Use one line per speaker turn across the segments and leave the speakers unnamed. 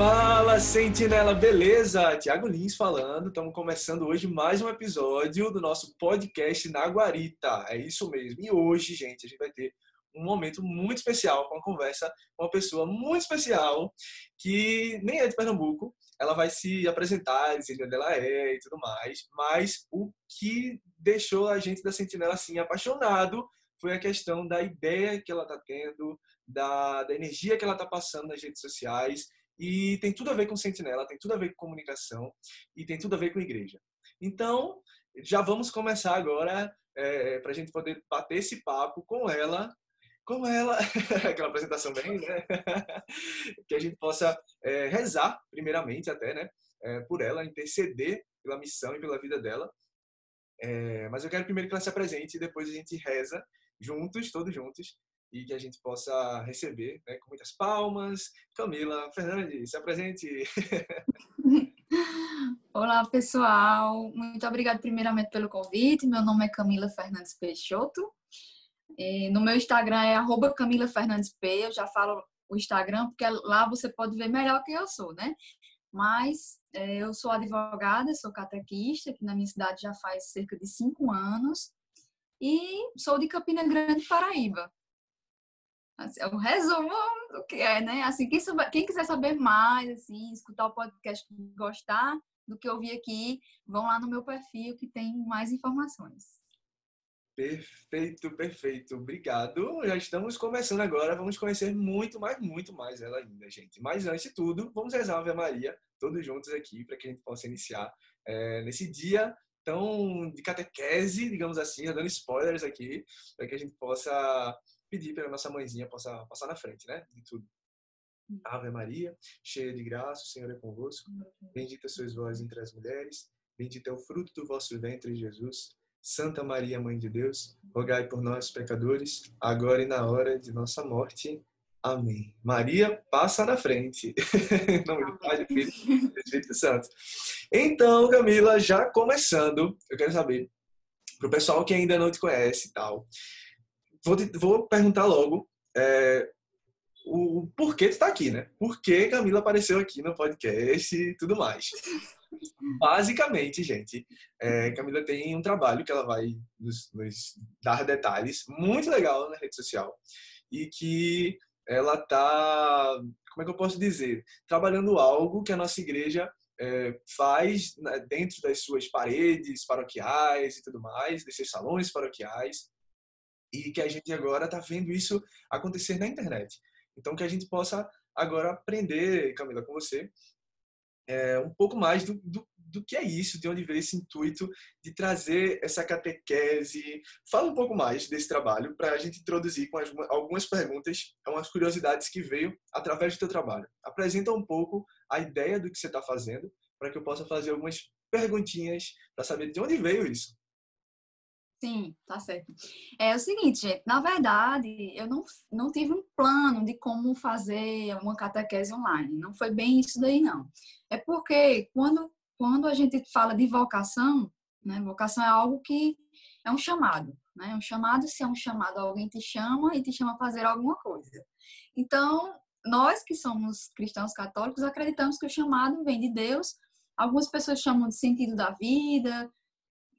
Fala, Sentinela, beleza? Tiago Lins falando. Estamos começando hoje mais um episódio do nosso podcast na Guarita. É isso mesmo. E hoje, gente, a gente vai ter um momento muito especial com uma conversa com uma pessoa muito especial que nem é de Pernambuco. Ela vai se apresentar, dizer onde ela é e tudo mais. Mas o que deixou a gente da Sentinela assim apaixonado foi a questão da ideia que ela está tendo, da, da energia que ela está passando nas redes sociais e tem tudo a ver com sentinela, tem tudo a ver com comunicação e tem tudo a ver com igreja. Então, já vamos começar agora é, para a gente poder bater esse papo com ela, com ela, aquela apresentação bem, né? que a gente possa é, rezar, primeiramente até, né? É, por ela, interceder pela missão e pela vida dela. É, mas eu quero primeiro que ela se apresente e depois a gente reza juntos, todos juntos, e que a gente possa receber né, com muitas palmas. Camila Fernandes, se apresente.
Olá, pessoal. Muito obrigada primeiramente pelo convite. Meu nome é Camila Fernandes Peixoto. E no meu Instagram é Camila Fernandes P. Eu já falo o Instagram, porque lá você pode ver melhor quem eu sou, né? Mas é, eu sou advogada, sou catequista, que na minha cidade já faz cerca de cinco anos. E sou de Campina Grande, Paraíba. Assim, é um resumo do que é, né? Assim, quem, quem quiser saber mais, assim, escutar o podcast, gostar do que eu vi aqui, vão lá no meu perfil que tem mais informações.
Perfeito, perfeito. Obrigado. Já estamos começando agora. Vamos conhecer muito mais, muito mais ela ainda, gente. Mas antes de tudo, vamos rezar a Ave Maria, todos juntos aqui, para que a gente possa iniciar é, nesse dia tão de catequese, digamos assim, dando spoilers aqui, para que a gente possa pedir para nossa mãezinha possa passar na frente, né? De tudo. Ave Maria, cheia de graça, o Senhor é convosco. Bendita sois vós entre as mulheres, bendito é o fruto do vosso ventre, Jesus. Santa Maria, Mãe de Deus, rogai por nós, pecadores, agora e na hora de nossa morte. Amém. Maria, passa na frente. em nome do Pai, do Filho do Espírito Santo. Então, Camila, já começando, eu quero saber, para o pessoal que ainda não te conhece e tal, vou, te, vou perguntar logo é, o, o porquê tu está aqui, né? Por que Camila apareceu aqui no podcast e tudo mais. Basicamente, gente, é, Camila tem um trabalho que ela vai nos, nos, dar detalhes muito legal na rede social e que ela tá, como é que eu posso dizer, trabalhando algo que a nossa igreja é, faz né, dentro das suas paredes paroquiais e tudo mais, desses salões paroquiais, e que a gente agora está vendo isso acontecer na internet. Então, que a gente possa agora aprender, Camila, com você, é, um pouco mais do, do, do, que é isso, de onde veio esse intuito de trazer essa catequese. Fala um pouco mais desse trabalho para a gente introduzir com as, algumas perguntas, algumas curiosidades que veio através do teu trabalho. Apresenta um pouco a ideia do que você está fazendo, para que eu possa fazer algumas perguntinhas para saber de onde veio isso.
Sim, tá certo. É o seguinte, gente, na verdade, eu não, não tive um plano de como fazer uma catequese online. Não foi bem isso daí, não. É porque quando, quando a gente fala de vocação, né, vocação é algo que é um chamado. Né? Um chamado, se é um chamado, alguém te chama e te chama a fazer alguma coisa. Então, nós que somos cristãos católicos acreditamos que o chamado vem de Deus. Algumas pessoas chamam de sentido da vida,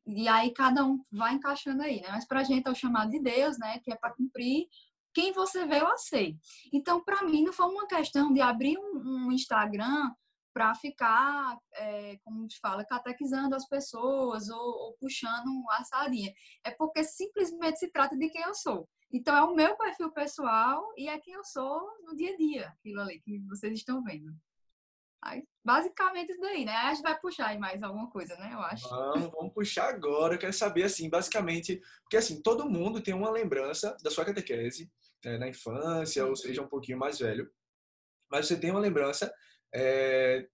e aí cada um vai encaixando aí, né? Mas para a gente é o chamado de Deus, né? Que é para cumprir quem você veio a ser. Então, para mim, não foi uma questão de abrir um, um Instagram para ficar, é, como se fala, catequizando as pessoas ou, ou, puxando a sardinha. É porque simplesmente se trata de quem eu sou. Então, é o meu perfil pessoal e é quem eu sou no dia a dia, aquilo ali que vocês estão vendo. Aí, basicamente isso daí, né? Aí a gente vai puxar aí mais alguma coisa, né? Eu acho.
Vamos, vamos puxar agora. Eu quero saber, assim, basicamente, porque assim, todo mundo tem uma lembrança da sua catequese né, na infância, ou seja, um pouquinho mais velho. Mas você tem uma lembrança é,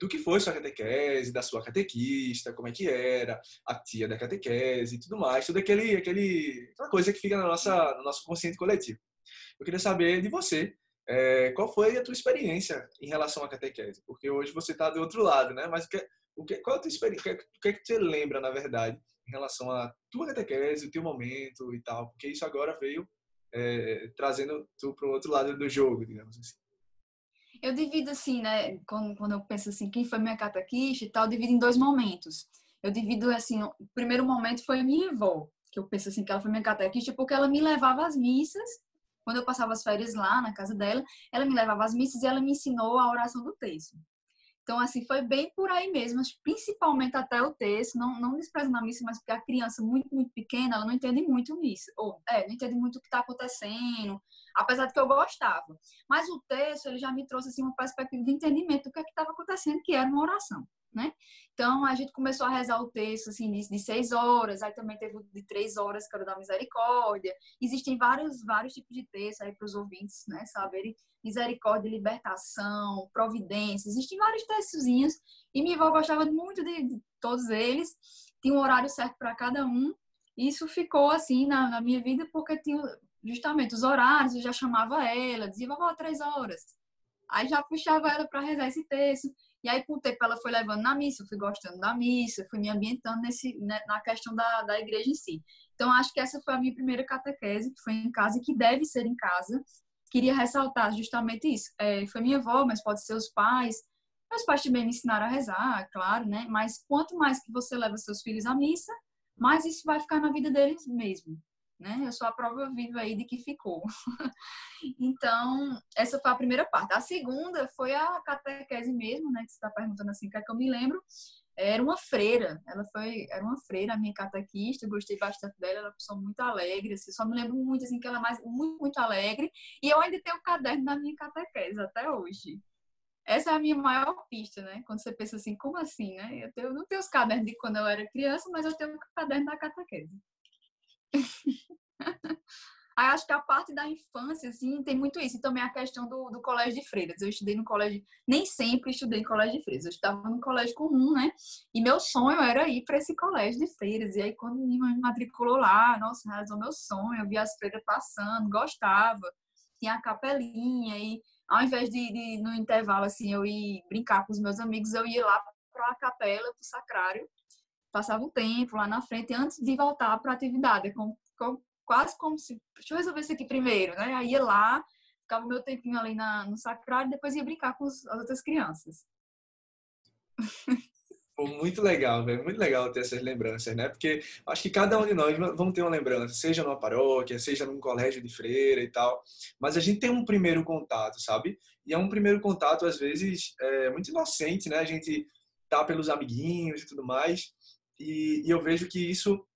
do que foi sua catequese, da sua catequista, como é que era, a tia da catequese e tudo mais, tudo aquele, aquele, aquela coisa que fica na nossa, no nosso consciente coletivo. Eu queria saber de você, é, qual foi a tua experiência em relação à catequese? Porque hoje você está do outro lado, né? Mas o que, o que, qual a tua experiência? O que, é que você lembra, na verdade, em relação à tua catequese, o teu momento e tal? Porque isso agora veio é, trazendo tu para o outro lado do jogo, digamos assim.
Eu divido assim, né? Quando, quando eu penso assim, quem foi minha catequista e tal, eu divido em dois momentos. Eu divido assim, o primeiro momento foi a minha avó, que eu penso assim, que ela foi minha catequista porque ela me levava às missas. Quando eu passava as férias lá na casa dela, ela me levava às missas e ela me ensinou a oração do texto. Então, assim, foi bem por aí mesmo, principalmente até o texto, não, não desprezando a missa, mas porque a criança muito, muito pequena, ela não entende muito missa, ou, é, não entende muito o que está acontecendo, apesar de que eu gostava. Mas o texto, ele já me trouxe, assim, uma perspectiva de entendimento do que é estava acontecendo, que era uma oração né? Então a gente começou a rezar o texto assim de, de seis horas, aí também teve de três horas que era da misericórdia. Existem vários vários tipos de texto aí para os ouvintes, né? Saberem misericórdia, libertação, providência. Existem vários textozinhos e minha avó gostava muito de, de todos eles. Tinha um horário certo para cada um. Isso ficou assim na, na, minha vida porque tinha justamente os horários. Eu já chamava ela, dizia vovó três horas. Aí já puxava ela para rezar esse texto. E aí, com o tempo, ela foi levando na missa, eu fui gostando da missa, fui me ambientando nesse, né, na questão da, da igreja em si. Então, acho que essa foi a minha primeira catequese, que foi em casa e que deve ser em casa. Queria ressaltar justamente isso. É, foi minha avó, mas pode ser os pais. Meus pais também me ensinaram a rezar, claro, né? Mas quanto mais que você leva seus filhos à missa, mais isso vai ficar na vida deles mesmo né? Eu sou a prova viva aí de que ficou. então, essa foi a primeira parte. A segunda foi a catequese mesmo, né? Que você está perguntando assim, que é que eu me lembro. Era uma freira, ela foi, era uma freira, a minha catequista, gostei bastante dela, ela é uma pessoa muito alegre, assim, só me lembro muito, assim, que ela é mais, muito, muito alegre, e eu ainda tenho o caderno da minha catequese até hoje. Essa é a minha maior pista, né? Quando você pensa assim, como assim, né? Eu, tenho, eu não tenho os cadernos de quando eu era criança, mas eu tenho o caderno da catequese. Aí acho que a parte da infância, assim, tem muito isso. E também a questão do, do colégio de freiras. Eu estudei no colégio, nem sempre estudei em colégio de freiras. Eu estudava no colégio comum, né? E meu sonho era ir para esse colégio de freiras. E aí, quando me matriculou lá, nossa, realizou meu sonho. Eu via as freiras passando, gostava. Tinha a capelinha. E ao invés de, de no intervalo, assim, eu ir brincar com os meus amigos, eu ia lá para a capela, para o sacrário passava um tempo lá na frente antes de voltar para a atividade. É como, quase como se, deixa eu resolver isso aqui primeiro, né? Aí ia lá, ficava meu tempinho ali na, no sacrário depois ia brincar com os, as outras crianças.
Muito legal, velho. Muito legal ter essas lembranças, né? Porque acho que cada um de nós vamos ter uma lembrança, seja numa paróquia, seja num colégio de freira e tal. Mas a gente tem um primeiro contato, sabe? E é um primeiro contato, às vezes, é, muito inocente, né? A gente tá pelos amiguinhos e tudo mais. E, e eu vejo que isso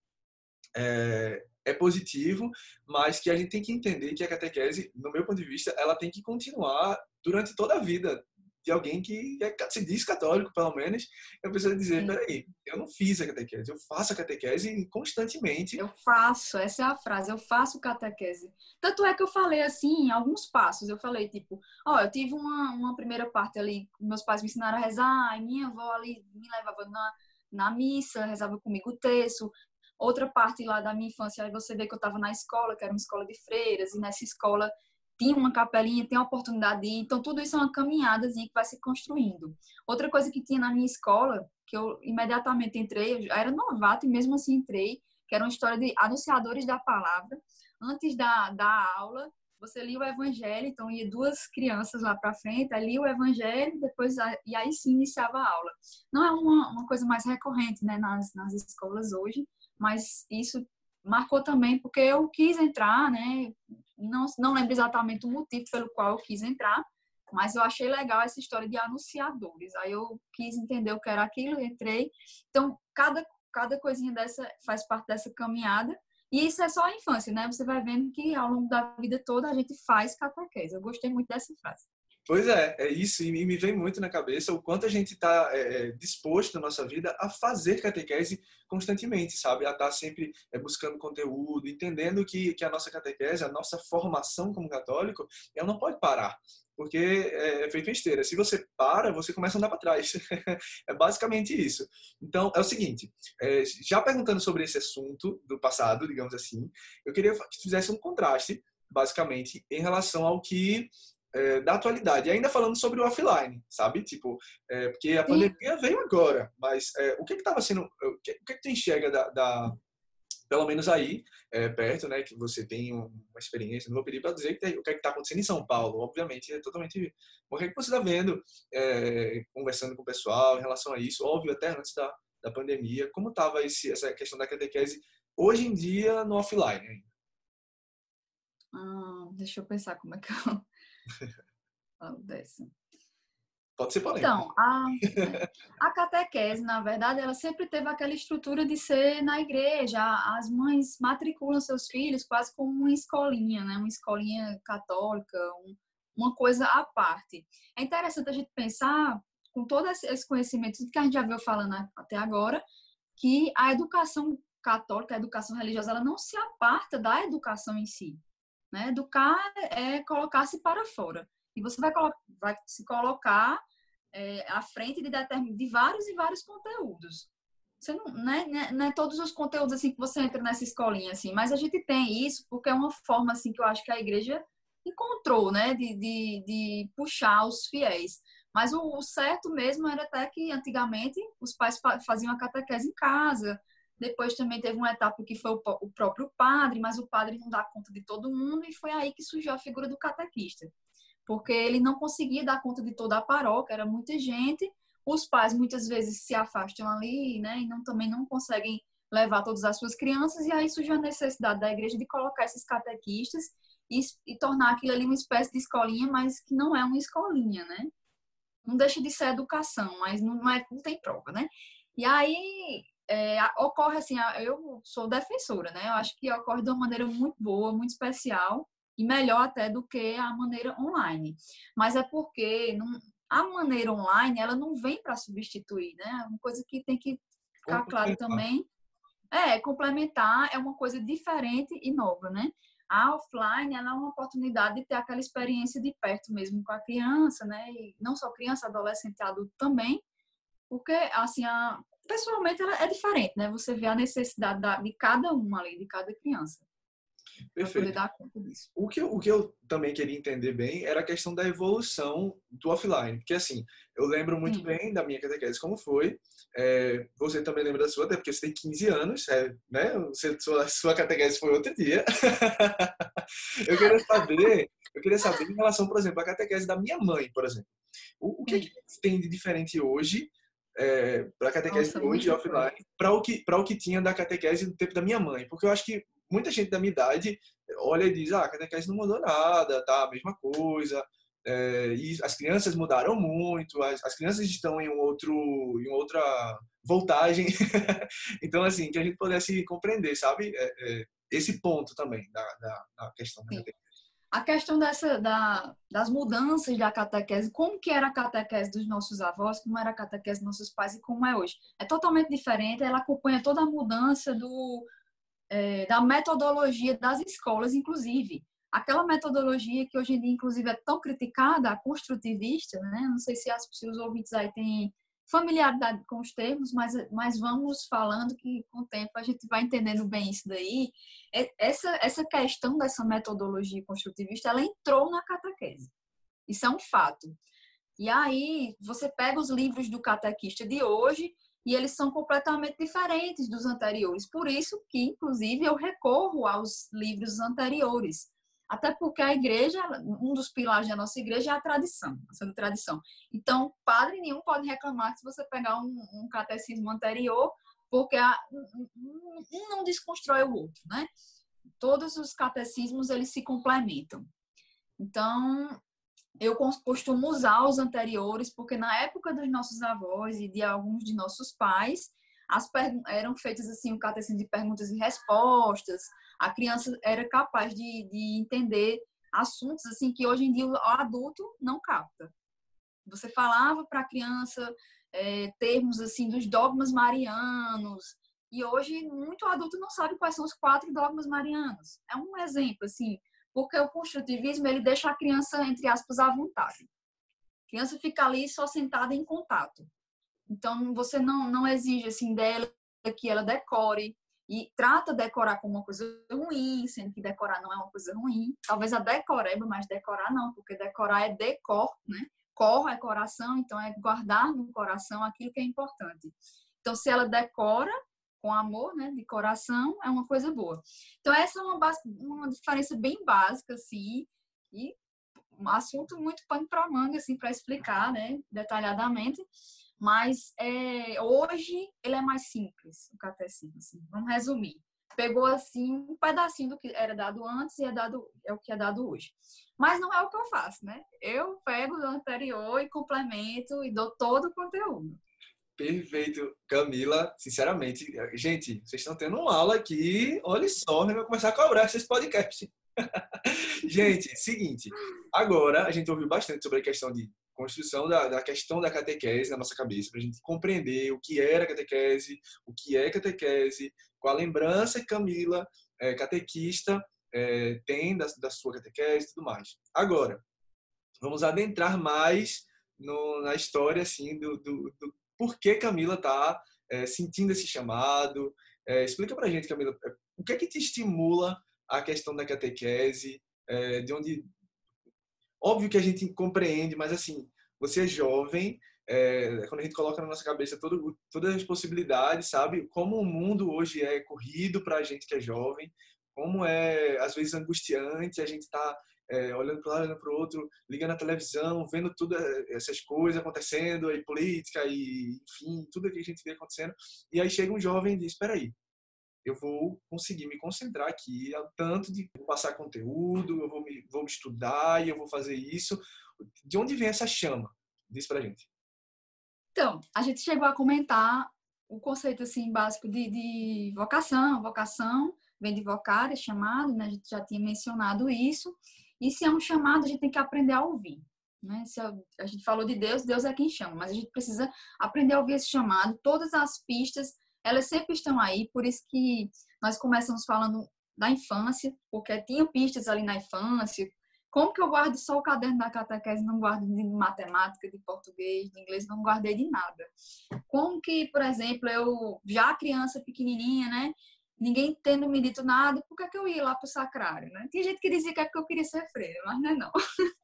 é, é positivo, mas que a gente tem que entender que a catequese, no meu ponto de vista, ela tem que continuar durante toda a vida de alguém que é, se diz católico, pelo menos, eu preciso dizer, Sim. peraí, eu não fiz a catequese, eu faço a catequese constantemente.
Eu faço, essa é a frase, eu faço catequese. Tanto é que eu falei assim, alguns passos, eu falei tipo, ó, eu tive uma, uma primeira parte ali, meus pais me ensinaram a rezar, e minha avó ali me levava na na missa, rezava comigo o texto. Outra parte lá da minha infância, aí você vê que eu estava na escola, que era uma escola de freiras, e nessa escola tinha uma capelinha, tem a oportunidade de ir. Então, tudo isso é uma caminhada que vai se construindo. Outra coisa que tinha na minha escola, que eu imediatamente entrei, eu era novato e mesmo assim entrei, que era uma história de anunciadores da palavra. Antes da, da aula, você lia o evangelho, então ia duas crianças lá para frente, ali o evangelho, depois e aí sim iniciava a aula. Não é uma, uma coisa mais recorrente, né, nas, nas escolas hoje, mas isso marcou também porque eu quis entrar, né, não, não lembro exatamente o motivo pelo qual eu quis entrar, mas eu achei legal essa história de anunciadores. Aí eu quis entender o que era aquilo, entrei. Então, cada, cada coisinha dessa faz parte dessa caminhada. E isso é só a infância, né? Você vai vendo que ao longo da vida toda a gente faz catequese. Eu gostei muito dessa frase.
Pois é, é isso, e me vem muito na cabeça o quanto a gente está é, é, disposto na nossa vida a fazer catequese constantemente, sabe? A estar tá sempre é, buscando conteúdo, entendendo que, que a nossa catequese, a nossa formação como católico, ela não pode parar, porque é, é feito em esteira. Se você para, você começa a andar para trás. é basicamente isso. Então, é o seguinte, é, já perguntando sobre esse assunto do passado, digamos assim, eu queria que fizesse um contraste, basicamente, em relação ao que é, da atualidade. E ainda falando sobre o offline, sabe? Tipo, é, porque a pandemia veio agora, mas é, o que estava sendo, o que, o que, que tu enxerga da, da, pelo menos aí, é, perto, né, que você tem uma experiência, não vou pedir para dizer que, o que é está acontecendo em São Paulo, obviamente é totalmente. O que, é que você está vendo, é, conversando com o pessoal em relação a isso, óbvio, até antes da, da pandemia, como estava essa questão da catequese hoje em dia no offline ainda?
Deixa eu pensar como é que eu falo dessa.
Pode ser polêmico.
Então, a, a catequese, na verdade, ela sempre teve aquela estrutura de ser na igreja. As mães matriculam seus filhos quase como uma escolinha, né? Uma escolinha católica, um, uma coisa à parte. É interessante a gente pensar, com todo esse conhecimento que a gente já viu falando até agora, que a educação católica, a educação religiosa, ela não se aparta da educação em si. Né? Educar é colocar-se para fora. E você vai, vai se colocar é, à frente de, de vários e vários conteúdos. Você não, né, né, não é todos os conteúdos assim que você entra nessa escolinha assim, mas a gente tem isso porque é uma forma assim que eu acho que a igreja encontrou, né, de, de, de puxar os fiéis. Mas o, o, certo mesmo era até que antigamente os pais faziam a catequese em casa. Depois também teve uma etapa que foi o, próprio padre, mas o padre não dá conta de todo mundo e foi aí que surgiu a figura do catequista porque ele não conseguia dar conta de toda a paróquia, era muita gente. Os pais muitas vezes se afastam ali, né, e não, também não conseguem levar todas as suas crianças, e aí surgiu a necessidade da igreja de colocar esses catequistas e, e tornar aquilo ali uma espécie de escolinha, mas que não é uma escolinha, né? Não deixa de ser educação, mas não, é, não tem prova, né? E aí é, ocorre assim, eu sou defensora, né? Eu acho que ocorre de uma maneira muito boa, muito especial, e melhor até do que a maneira online. Mas é porque não, a maneira online ela não vem para substituir, né? É uma coisa que tem que ficar claro também. É, complementar é uma coisa diferente e nova, né? A offline ela é uma oportunidade de ter aquela experiência de perto mesmo com a criança, né? E não só criança, adolescente, adulto também, porque assim, a, pessoalmente ela é diferente, né? Você vê a necessidade da, de cada um ali, de cada criança.
Perfeito. dar conta disso. O que, eu, o que eu também queria entender bem era a questão da evolução do offline. Porque, assim, eu lembro muito Sim. bem da minha catequese como foi. É, você também lembra da sua, até porque você tem 15 anos, é, né? Você, sua, sua catequese foi outro dia. eu queria saber, eu queria saber em relação, por exemplo, à catequese da minha mãe, por exemplo. O, o que, que tem de diferente hoje é, para a catequese Nossa, hoje offline para o que para o que tinha da catequese do tempo da minha mãe porque eu acho que muita gente da minha idade olha e diz, ah, a catequese não mudou nada, tá a mesma coisa. É, e as crianças mudaram muito, as, as crianças estão em um outro, em outra voltagem. então, assim, que a gente pudesse compreender, sabe? É, é, esse ponto também da, da, da questão da catequese.
A questão dessa, da, das mudanças da catequese, como que era a catequese dos nossos avós, como era a catequese dos nossos pais e como é hoje. É totalmente diferente, ela acompanha toda a mudança do, é, da metodologia das escolas, inclusive. Aquela metodologia que hoje em dia, inclusive, é tão criticada, a construtivista, né? Não sei se, as, se os ouvintes aí têm familiaridade com os termos, mas, mas vamos falando que com o tempo a gente vai entendendo bem isso daí. Essa, essa questão dessa metodologia construtivista, ela entrou na catequese. Isso é um fato. E aí, você pega os livros do catequista de hoje e eles são completamente diferentes dos anteriores. Por isso que, inclusive, eu recorro aos livros anteriores. Até porque a igreja, um dos pilares da nossa igreja é a tradição, a tradição. Então, padre nenhum pode reclamar se você pegar um, um catecismo anterior, porque a, um, um não desconstrói o outro, né? Todos os catecismos, eles se complementam. Então, eu costumo usar os anteriores, porque na época dos nossos avós e de alguns de nossos pais, as eram feitas assim um catecismo de perguntas e respostas. A criança era capaz de, de entender assuntos assim que hoje em dia o adulto não capta. Você falava para a criança é, termos assim dos dogmas marianos e hoje muito adulto não sabe quais são os quatro dogmas marianos. É um exemplo assim porque o construtivismo ele deixa a criança entre aspas à vontade. A criança fica ali só sentada em contato. Então você não não exige assim dela que ela decore e trata decorar como uma coisa ruim, sendo que decorar não é uma coisa ruim. Talvez a decoreba, mas decorar não, porque decorar é decor, né? Cor é coração, então é guardar no coração aquilo que é importante. Então, se ela decora com amor, né, de coração, é uma coisa boa. Então, essa é uma, uma diferença bem básica, assim, e um assunto muito pano para manga, assim, para explicar, né, detalhadamente. Mas é, hoje ele é mais simples, o catecismo, assim. Vamos resumir. Pegou, assim, um pedacinho do que era dado antes e é, dado, é o que é dado hoje. Mas não é o que eu faço, né? Eu pego do anterior e complemento e dou todo o conteúdo.
Perfeito, Camila. Sinceramente, gente, vocês estão tendo uma aula aqui. Olha só, eu vou começar a cobrar esses podcasts. gente, seguinte. Agora a gente ouviu bastante sobre a questão de construção da, da questão da catequese na nossa cabeça, para a gente compreender o que era catequese, o que é catequese, qual a lembrança que Camila, é, catequista, é, tem da, da sua catequese e tudo mais. Agora, vamos adentrar mais no, na história assim do, do, do por que Camila está é, sentindo esse chamado. É, explica para a gente, Camila, o que é que te estimula a questão da catequese, é, de onde... Óbvio que a gente compreende, mas assim, você é jovem, é, quando a gente coloca na nossa cabeça todo, todas as possibilidades, sabe? Como o mundo hoje é corrido para a gente que é jovem, como é às vezes angustiante a gente está é, olhando para um lado, olhando para o outro, ligando a televisão, vendo tudo é, essas coisas acontecendo, aí política e enfim, tudo que a gente vê acontecendo. E aí chega um jovem e diz: espera aí, eu vou conseguir me concentrar aqui, tanto de passar conteúdo, eu vou me, vou estudar e eu vou fazer isso. De onde vem essa chama? Diz para gente.
Então, a gente chegou a comentar o conceito assim básico de, de vocação, vocação vem de vocário, chamado, né? A gente já tinha mencionado isso. E se é um chamado, a gente tem que aprender a ouvir. Né? Se a gente falou de Deus, Deus é quem chama, mas a gente precisa aprender a ouvir esse chamado. Todas as pistas, elas sempre estão aí, por isso que nós começamos falando da infância, porque tinha pistas ali na infância. Como que eu guardo só o caderno da catequese, não guardo de matemática, de português, de inglês, não guardei de nada? Como que, por exemplo, eu já criança pequenininha, né, ninguém tendo me dito nada, por que, que eu ia lá pro sacrário, né? Tinha gente que dizia que é porque eu queria ser freira, mas não é não.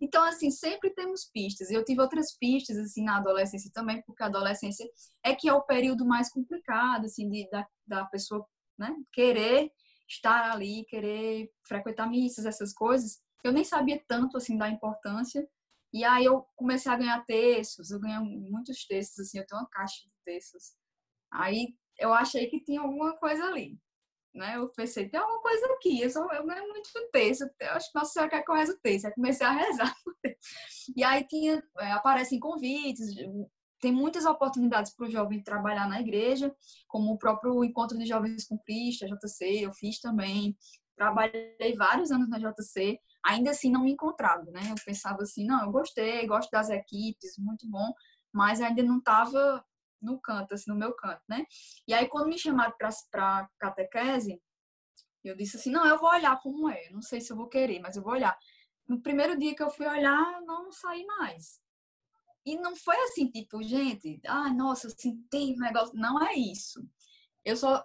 então, assim, sempre temos pistas. Eu tive outras pistas, assim, na adolescência também, porque a adolescência é que é o período mais complicado, assim, de, da, da pessoa, né, querer estar ali, querer frequentar missas, essas coisas. Eu nem sabia tanto, assim, da importância. E aí eu comecei a ganhar textos, eu ganhei muitos textos, assim, eu tenho uma caixa de textos. Aí eu achei que tinha alguma coisa ali. Né? Eu pensei, tem alguma coisa aqui, eu, só, eu ganho muito texto, eu acho que Nossa Senhora quer que eu reze o texto. Aí comecei a rezar. E aí tinha, é, aparecem convites, tem muitas oportunidades para o jovem trabalhar na igreja, como o próprio Encontro de Jovens com Cristo, a JC, eu fiz também. Trabalhei vários anos na JC, ainda assim não me encontrava, né? Eu pensava assim, não, eu gostei, gosto das equipes, muito bom, mas ainda não estava no canto, assim, no meu canto, né? E aí, quando me chamaram para catequese, eu disse assim, não, eu vou olhar como é, não sei se eu vou querer, mas eu vou olhar. No primeiro dia que eu fui olhar, não saí mais. E não foi assim, tipo, gente, ah, nossa, eu senti um negócio. Não é isso. Eu só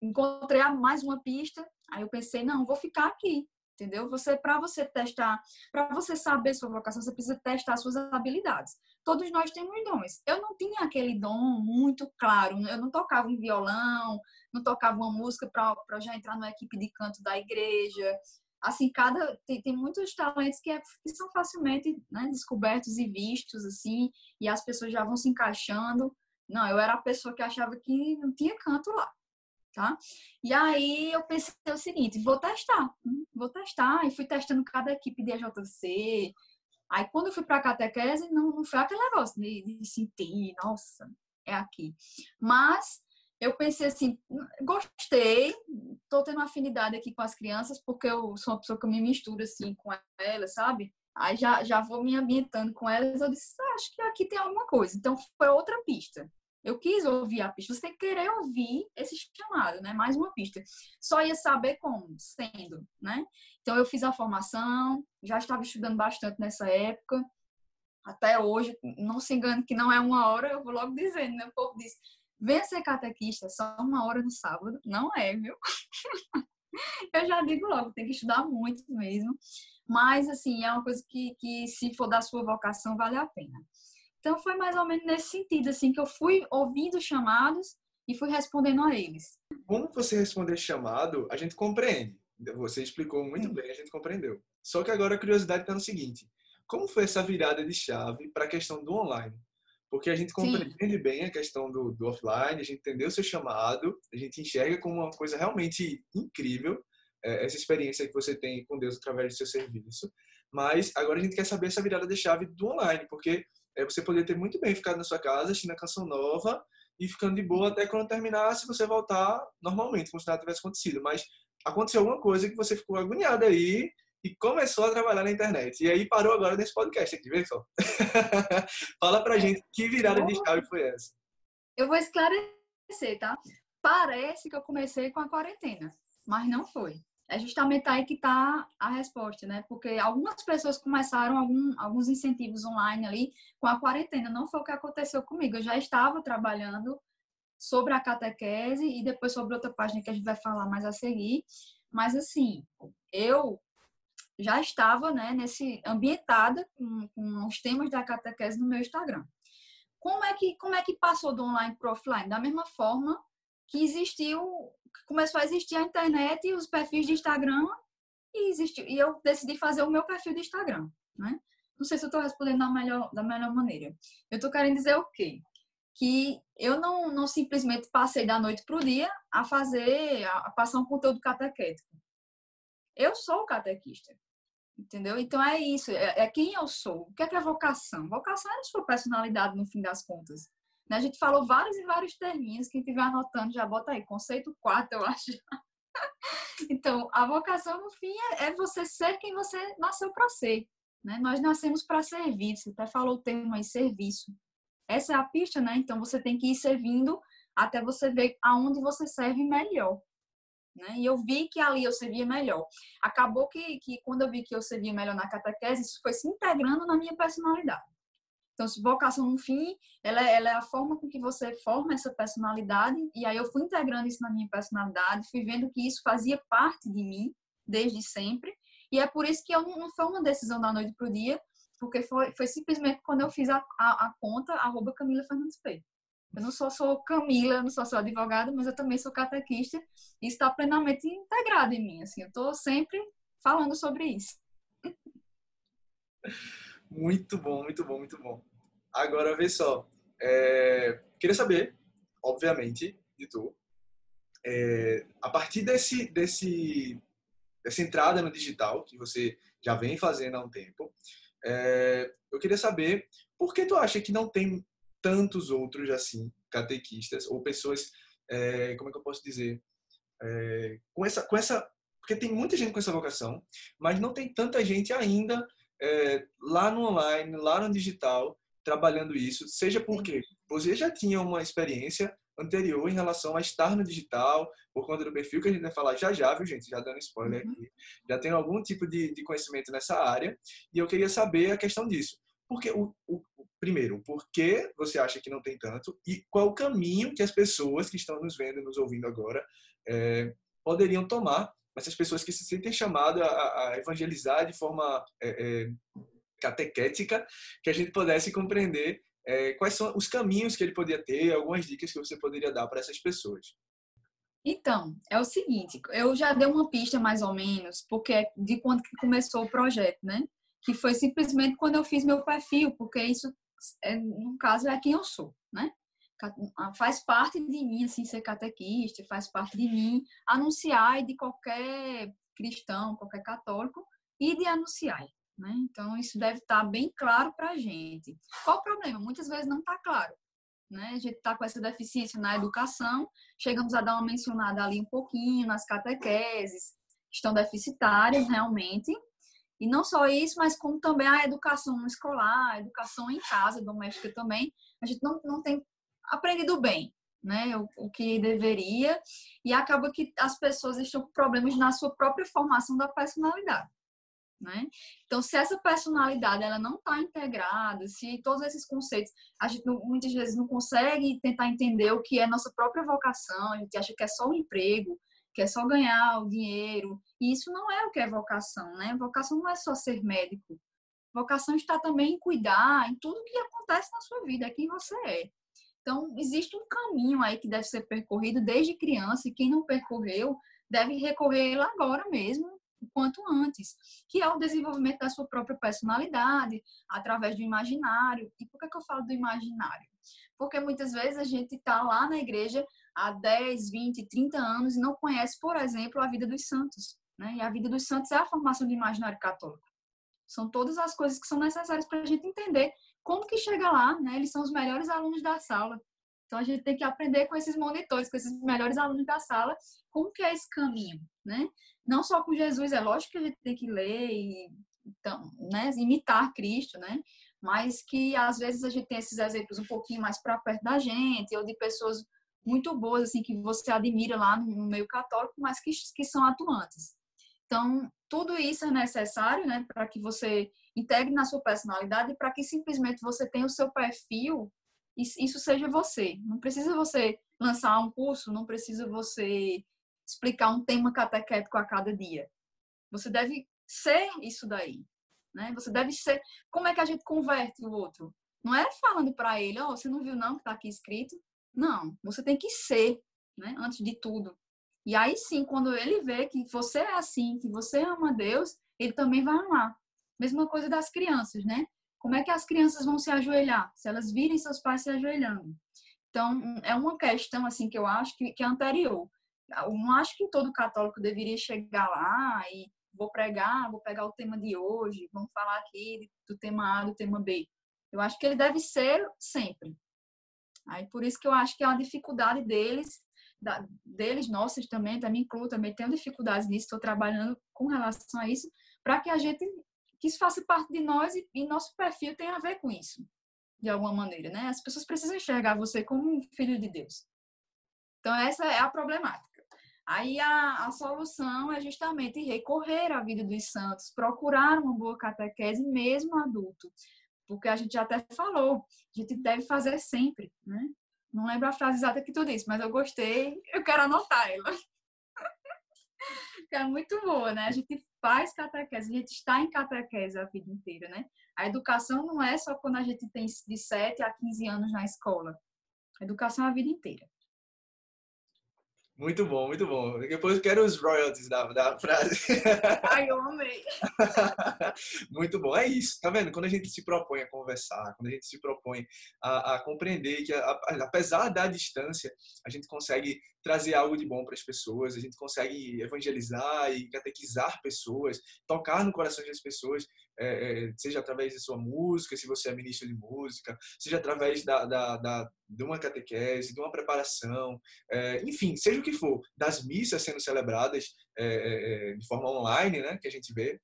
encontrei mais uma pista, aí eu pensei, não, vou ficar aqui entendeu? Você para você testar, para você saber sua vocação, você precisa testar suas habilidades. Todos nós temos dons. Eu não tinha aquele dom muito claro, eu não tocava um violão, não tocava uma música para já entrar na equipe de canto da igreja. Assim, cada tem, tem muitos talentos que, é, que são facilmente né, descobertos e vistos assim, e as pessoas já vão se encaixando. Não, eu era a pessoa que achava que não tinha canto lá tá? E aí eu pensei o seguinte, vou testar, hum, vou testar. E fui testando cada equipe de AJC. Aí quando eu fui para a catequese, não, não foi aquele negócio de, de sentir, nossa, é aqui. Mas eu pensei assim, gostei, tô tendo afinidade aqui com as crianças, porque eu sou uma pessoa que me misturo assim com elas, sabe? Aí já, já vou me ambientando com elas, eu disse, ah, acho que aqui tem alguma coisa. Então foi outra pista. Eu quis ouvir a pista. Você tem que querer ouvir esse chamado, né? Mais uma pista. Só ia saber como, sendo, né? Então eu fiz a formação, já estava estudando bastante nessa época. Até hoje, não se engane que não é uma hora, eu vou logo dizendo, né? O povo diz, venha ser catequista, só uma hora no sábado. Não é, viu? eu já digo logo, tem que estudar muito mesmo. Mas, assim, é uma coisa que, que se for da sua vocação, vale a pena. Então foi mais ou menos nesse sentido, assim, que eu fui ouvindo chamados e fui respondendo a eles.
Como você responder chamado, a gente compreende. Você explicou muito Sim. bem, a gente compreendeu. Só que agora a curiosidade está no seguinte: como foi essa virada de chave para a questão do online? Porque a gente compreende Sim. bem a questão do, do, offline, a gente entendeu o seu chamado, a gente enxerga como uma coisa realmente incrível é, essa experiência que você tem com Deus através do seu serviço. Mas agora a gente quer saber essa virada de chave do online, porque você poderia ter muito bem ficado na sua casa assistindo a canção nova e ficando de boa até quando terminasse você voltar normalmente, como se nada tivesse acontecido. Mas aconteceu alguma coisa que você ficou agoniado aí e começou a trabalhar na internet. E aí parou agora nesse podcast aqui, vê só. Fala pra gente que virada de chave foi essa.
Eu vou esclarecer, tá? Parece que eu comecei com a quarentena, mas não foi. É justamente aí que está a resposta, né? Porque algumas pessoas começaram algum, alguns incentivos online ali com a quarentena. Não foi o que aconteceu comigo. Eu já estava trabalhando sobre a catequese e depois sobre outra página que a gente vai falar mais a seguir. Mas assim, eu já estava né, nesse ambientada com, com os temas da catequese no meu Instagram. Como é que como é que passou do online para offline? Da mesma forma que existiu, começou a existir a internet e os perfis de Instagram e existiu e eu decidi fazer o meu perfil de Instagram, né? Não sei se eu estou respondendo da melhor da melhor maneira. Eu estou querendo dizer o quê? Que eu não, não simplesmente passei da noite para o dia a fazer, a passar um conteúdo catequético. Eu sou catequista. Entendeu? Então é isso, é, é, quem eu sou. O que é, que é vocação? Vocação é a sua personalidade, no fim das contas. Né? A gente falou vários e vários terminhos, quem estiver anotando já bota aí, conceito 4, eu acho. então, a vocação, no fim, é, é você ser quem você nasceu para ser. Né? Nós nascemos para servir, você até falou o termo aí, serviço. Essa é a pista, né? Então, você tem que ir servindo até você ver aonde você serve melhor. Né? E eu vi que ali eu servia melhor. Acabou que, que quando eu vi que eu servia melhor na catequese, isso foi se integrando na minha personalidade. Então, vocação no fim, ela, é, ela é a forma com que você forma essa personalidade, e aí eu fui integrando isso na minha personalidade, fui vendo que isso fazia parte de mim desde sempre, e é por isso que eu não, não foi uma decisão da noite para o dia, porque foi, foi simplesmente quando eu fiz a, a, a conta, arroba Camila Fernandes. Eu não só sou Camila, não só sou advogada, mas eu também sou catequista e está plenamente integrado em mim. Assim, eu estou sempre falando sobre isso.
Muito bom, muito bom, muito bom. Agora, vê só. É... Queria saber, obviamente, de tu, é... a partir desse, desse, dessa entrada no digital, que você já vem fazendo há um tempo, é... eu queria saber por que tu acha que não tem tantos outros assim, catequistas, ou pessoas, é, como é que eu posso dizer, é, com, essa, com essa. Porque tem muita gente com essa vocação, mas não tem tanta gente ainda é, lá no online, lá no digital, trabalhando isso, seja porque você já tinha uma experiência anterior em relação a estar no digital, por conta do perfil que a gente vai falar já já, viu, gente? Já dando spoiler uhum. aqui. Já tem algum tipo de, de conhecimento nessa área, e eu queria saber a questão disso. Porque o, o, primeiro, por que você acha que não tem tanto e qual o caminho que as pessoas que estão nos vendo, nos ouvindo agora, é, poderiam tomar, essas pessoas que se sentem chamadas a, a evangelizar de forma é, é, catequética, que a gente pudesse compreender é, quais são os caminhos que ele poderia ter, algumas dicas que você poderia dar para essas pessoas.
Então, é o seguinte, eu já dei uma pista mais ou menos, porque é de quando que começou o projeto, né? Que foi simplesmente quando eu fiz meu perfil, porque isso é, no caso, é quem eu sou, né? Faz parte de mim, assim, ser catequista, faz parte de mim anunciar e de qualquer cristão, qualquer católico, e de anunciar, né? Então, isso deve estar bem claro para a gente. Qual o problema? Muitas vezes não está claro, né? A gente está com essa deficiência na educação, chegamos a dar uma mencionada ali um pouquinho nas catequeses, estão deficitárias realmente, e não só isso, mas como também a educação escolar, a educação em casa, doméstica também, a gente não, não tem aprendido bem, né? O, o que deveria, e acaba que as pessoas estão com problemas na sua própria formação da personalidade. Né? Então, se essa personalidade ela não está integrada, se todos esses conceitos a gente muitas vezes não consegue tentar entender o que é nossa própria vocação, a gente acha que é só um emprego, que é só ganhar o dinheiro. E isso não é o que é vocação, né? Vocação não é só ser médico. Vocação está também em cuidar em tudo que acontece na sua vida, é quem você é. Então, existe um caminho aí que deve ser percorrido desde criança, e quem não percorreu deve recorrer lá agora mesmo, o quanto antes, que é o desenvolvimento da sua própria personalidade, através do imaginário. E por que, que eu falo do imaginário? Porque muitas vezes a gente está lá na igreja há 10, 20, 30 anos e não conhece, por exemplo, a vida dos santos. Né? E a vida dos santos é a formação do imaginário católico. São todas as coisas que são necessárias para a gente entender como que chega lá, né? Eles são os melhores alunos da sala. Então a gente tem que aprender com esses monitores, com esses melhores alunos da sala, como que é esse caminho, né? Não só com Jesus, é lógico que a gente tem que ler e então, né, imitar Cristo, né? Mas que às vezes a gente tem esses exemplos um pouquinho mais para perto da gente, ou de pessoas muito boas assim que você admira lá no meio católico, mas que, que são atuantes. Então, tudo isso é necessário, né, para que você integre na sua personalidade e para que simplesmente você tenha o seu perfil e isso seja você. Não precisa você lançar um curso, não precisa você explicar um tema catequético a cada dia. Você deve ser isso daí, né? Você deve ser. Como é que a gente converte o outro? Não é falando para ele, ó, oh, você não viu não que está aqui escrito? Não, você tem que ser, né? Antes de tudo. E aí sim, quando ele vê que você é assim, que você ama Deus, ele também vai amar. Mesma coisa das crianças, né? Como é que as crianças vão se ajoelhar? Se elas virem seus pais se ajoelhando. Então, é uma questão, assim, que eu acho que, que é anterior. Eu não acho que todo católico deveria chegar lá e vou pregar, vou pegar o tema de hoje, vamos falar aqui do tema A, do tema B. Eu acho que ele deve ser sempre. Aí, por isso que eu acho que é uma dificuldade deles, da, deles, nossas também, também incluo, também tenho dificuldades nisso, estou trabalhando com relação a isso, para que a gente que isso faça parte de nós e, e, nosso perfil tem a ver com isso, de alguma maneira, né? As pessoas precisam enxergar você como um filho de Deus. Então, essa é a problemática. Aí a, a solução é justamente recorrer à vida dos santos, procurar uma boa catequese, mesmo adulto. Porque a gente já até falou, a gente deve fazer sempre, né? Não lembro a frase exata que tu disse, mas eu gostei, eu quero anotar ela. que é muito boa, né? A gente faz catequese, a gente está em catequese a vida inteira, né? A educação não é só quando a gente tem de 7 a 15 anos na escola. A educação é a vida inteira.
Muito bom, muito bom. Depois eu quero os royalties da, da frase.
Ai, eu amei.
muito bom. É isso, tá vendo? Quando a gente se propõe a conversar, quando a gente se propõe a, a compreender que, a, a, apesar da distância, a gente consegue trazer algo de bom para as pessoas, a gente consegue evangelizar e catequizar pessoas, tocar no coração das pessoas, é, é, seja através da sua música, se você é ministro de música, seja através da, da, da de uma catequese, de uma preparação, é, enfim, seja o que for, das missas sendo celebradas de forma online, né, que a gente vê,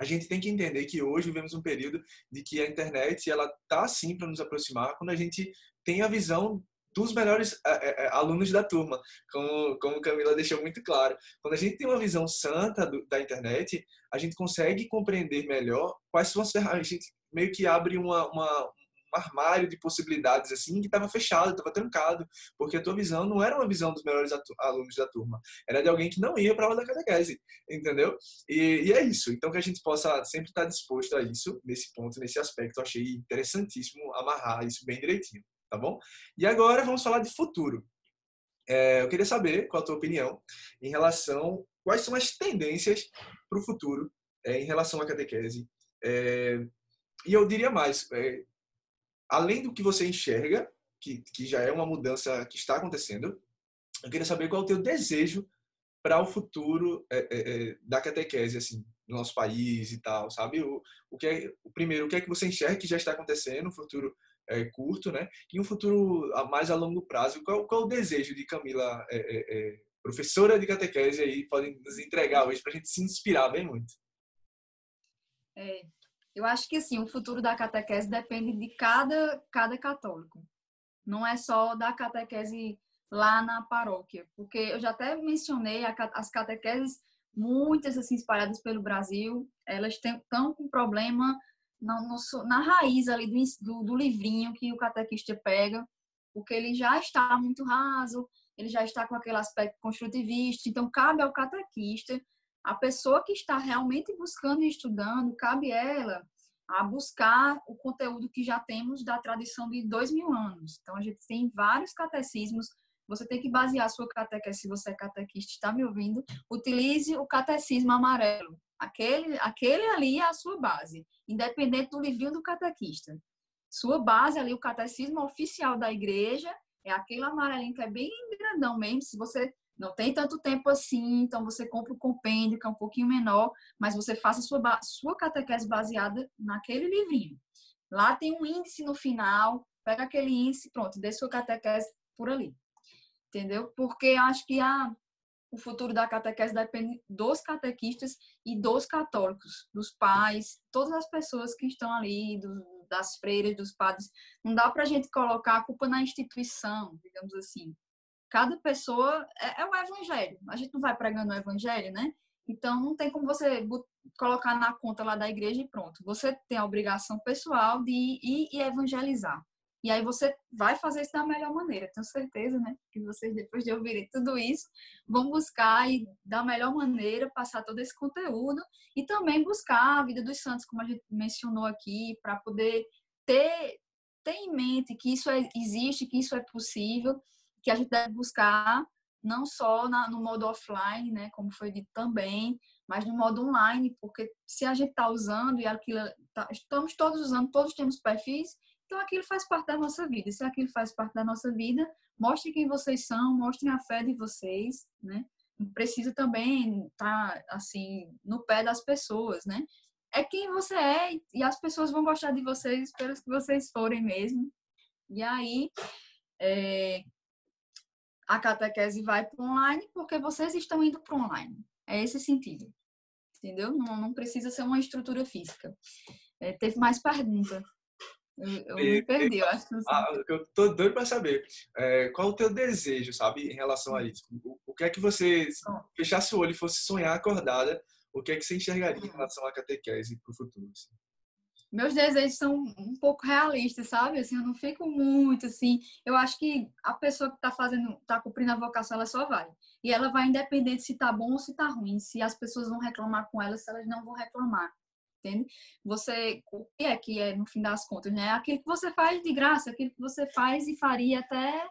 a gente tem que entender que hoje vivemos um período de que a internet ela tá assim para nos aproximar quando a gente tem a visão dos melhores é, é, alunos da turma, como, como Camila deixou muito claro. Quando a gente tem uma visão santa do, da internet, a gente consegue compreender melhor quais são as ferramentas. A gente meio que abre uma, uma, um armário de possibilidades assim que estava fechado, estava trancado, porque a tua visão não era uma visão dos melhores alunos da turma, era de alguém que não ia para aula da catequese, entendeu? E, e, é isso. Então que a gente possa sempre estar disposto a isso nesse ponto, nesse aspecto, eu achei interessantíssimo amarrar isso bem direitinho tá bom? E agora vamos falar de futuro. É, eu queria saber qual a tua opinião em relação quais são as tendências para o futuro é, em relação à catequese. É, e eu diria mais, é, além do que você enxerga, que, que já é uma mudança que está acontecendo, eu queria saber qual é o teu desejo para o futuro é, é, da catequese, assim, no nosso país e tal, sabe? O, o que é, o primeiro, o que é que você enxerga que já está acontecendo, no futuro é, curto, né? E um futuro mais a longo prazo. Qual, qual o desejo de Camila, é, é, é professora de catequese aí, pode nos entregar hoje para a gente se inspirar bem muito?
É, eu acho que assim, o futuro da catequese depende de cada, cada católico. Não é só da catequese lá na paróquia, porque eu já até mencionei as catequeses muitas assim espalhadas pelo Brasil, elas estão com problema na, na raiz ali do, do, do livrinho que o catequista pega, porque ele já está muito raso, ele já está com aquele aspecto construtivista, então cabe ao catequista, a pessoa que está realmente buscando e estudando, cabe ela a buscar o conteúdo que já temos da tradição de dois mil anos. Então, a gente tem vários catecismos. Você tem que basear a sua catequese, se você é catequista está me ouvindo, utilize o catecismo amarelo. Aquele, aquele ali é a sua base, independente do livrinho do catequista. Sua base ali, o catecismo oficial da igreja, é aquele amarelinho que é bem grandão mesmo. Se você não tem tanto tempo assim, então você compra o compêndio, que é um pouquinho menor, mas você faça sua, sua catequese baseada naquele livrinho. Lá tem um índice no final, pega aquele índice, pronto, dê sua catequese por ali. Entendeu? Porque acho que a, o futuro da catequese depende dos catequistas e dos católicos, dos pais, todas as pessoas que estão ali, do, das freiras, dos padres. Não dá para a gente colocar a culpa na instituição, digamos assim cada pessoa é, é, o evangelho. A gente não vai pregando o evangelho, né? Então não tem como você colocar na conta lá da igreja e pronto. Você tem a obrigação pessoal de ir e evangelizar. E aí você vai fazer isso da melhor maneira. Tenho certeza, né? Que vocês, depois de ouvirem tudo isso, vão buscar e da melhor maneira passar todo esse conteúdo e também buscar a vida dos santos, como a gente mencionou aqui, para poder ter, ter em mente que isso é, existe, que isso é possível que a gente deve buscar não só na, no modo offline, né, como foi dito também, mas no modo online, porque se a gente está usando e aquilo tá, estamos todos usando, todos temos perfis, então aquilo faz parte da nossa vida. Se aquilo faz parte da nossa vida, mostrem quem vocês são, mostrem a fé de vocês, né? Precisa também estar tá, assim no pé das pessoas, né? É quem você é e as pessoas vão gostar de vocês pelos que vocês forem mesmo. E aí, é, a catequese vai para online porque vocês estão indo para online. É esse sentido. Entendeu? Não, não precisa ser uma estrutura física. É, teve mais pergunta. Eu, eu me perdi, eu acho. Que
ah, eu tô doido para saber. É, qual o teu desejo, sabe, em relação a isso? O, o que é que você, se fechasse o olho e fosse sonhar acordada, o que é que você enxergaria em hum. relação à catequese para o futuro? Assim?
meus desejos são um pouco realistas, sabe? Assim, eu não fico muito assim. Eu acho que a pessoa que está fazendo, está cumprindo a vocação, ela só vai. E ela vai independente se tá bom ou se tá ruim, se as pessoas vão reclamar com ela, se elas não vão reclamar. Entende? Você, o que é que é no fim das contas, né? Aquilo que você faz de graça, aquilo que você faz e faria até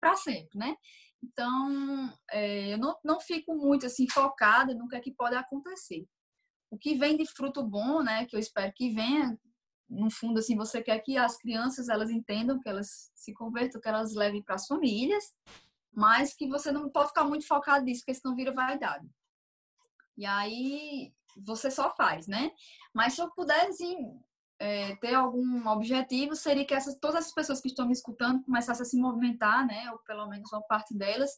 para sempre, né? Então, é, eu não, não fico muito assim focada no que é que pode acontecer o que vem de fruto bom, né, que eu espero que venha, no fundo, assim, você quer que as crianças, elas entendam, que elas se convertam, que elas levem para as famílias, mas que você não pode ficar muito focado nisso, porque senão vira vaidade. E aí, você só faz, né? Mas se eu pudesse é, ter algum objetivo, seria que essas, todas as pessoas que estão me escutando começassem a se movimentar, né? Ou pelo menos uma parte delas,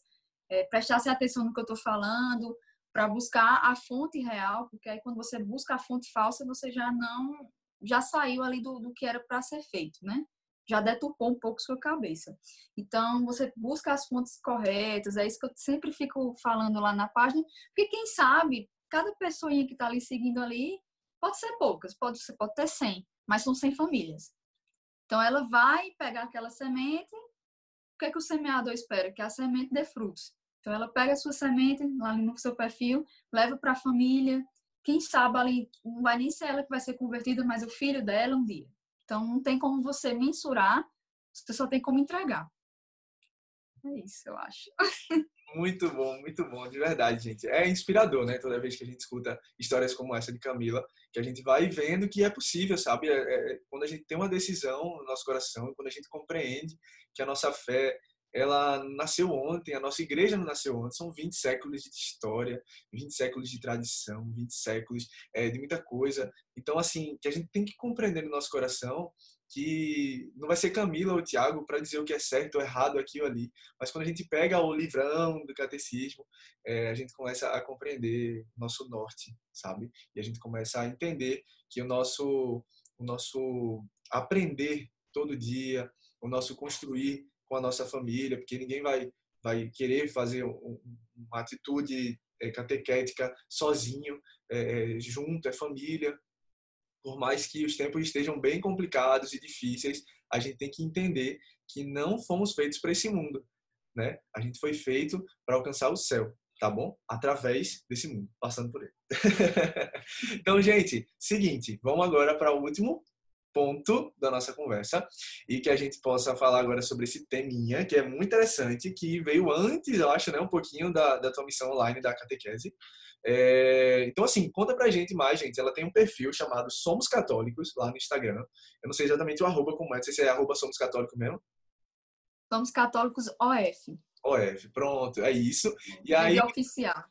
é, prestassem atenção no que eu estou falando, para buscar a fonte real, porque aí quando você busca a fonte falsa, você já não já saiu ali do, do que era para ser feito, né? Já deturpou um pouco sua cabeça. Então, você busca as fontes corretas, é isso que eu sempre fico falando lá na página, porque quem sabe, cada pessoinha que está ali seguindo ali, pode ser poucas, pode, ser, pode ter 100, mas são 100 famílias. Então, ela vai pegar aquela semente, o que, é que o semeador espera? Que a semente dê frutos. Então, ela pega a sua semente ali no seu perfil, leva para a família. Quem sabe ali, não vai nem ser ela que vai ser convertida, mas o filho dela um dia. Então, não tem como você mensurar, você só tem como entregar. É isso, eu acho.
Muito bom, muito bom, de verdade, gente. É inspirador, né? Toda vez que a gente escuta histórias como essa de Camila, que a gente vai vendo que é possível, sabe? É, é, quando a gente tem uma decisão no nosso coração, quando a gente compreende que a nossa fé ela nasceu ontem, a nossa igreja não nasceu ontem, são 20 séculos de história, 20 séculos de tradição, 20 séculos é, de muita coisa. Então, assim, que a gente tem que compreender no nosso coração que não vai ser Camila ou Tiago para dizer o que é certo ou errado aqui ou ali, mas quando a gente pega o livrão do catecismo, é, a gente começa a compreender nosso norte, sabe? E a gente começa a entender que o nosso, o nosso aprender todo dia, o nosso construir com a nossa família, porque ninguém vai, vai querer fazer um, uma atitude é, catequética sozinho, é, junto, é família. Por mais que os tempos estejam bem complicados e difíceis, a gente tem que entender que não fomos feitos para esse mundo, né? A gente foi feito para alcançar o céu. tá bom? Através desse mundo, passando por ele. então, gente, seguinte, vamos agora para o último ponto da nossa conversa e que a gente possa falar agora sobre esse teminha que é muito interessante, que veio antes, eu acho, né, um pouquinho da, da tua missão online da catequese. É, então, assim, conta pra gente mais, gente. Ela tem um perfil chamado Somos Católicos lá no Instagram. Eu não sei exatamente o arroba como é, não sei se é arroba Somos Católicos mesmo.
Somos Católicos OF.
OF, pronto, é isso.
E aí... oficial.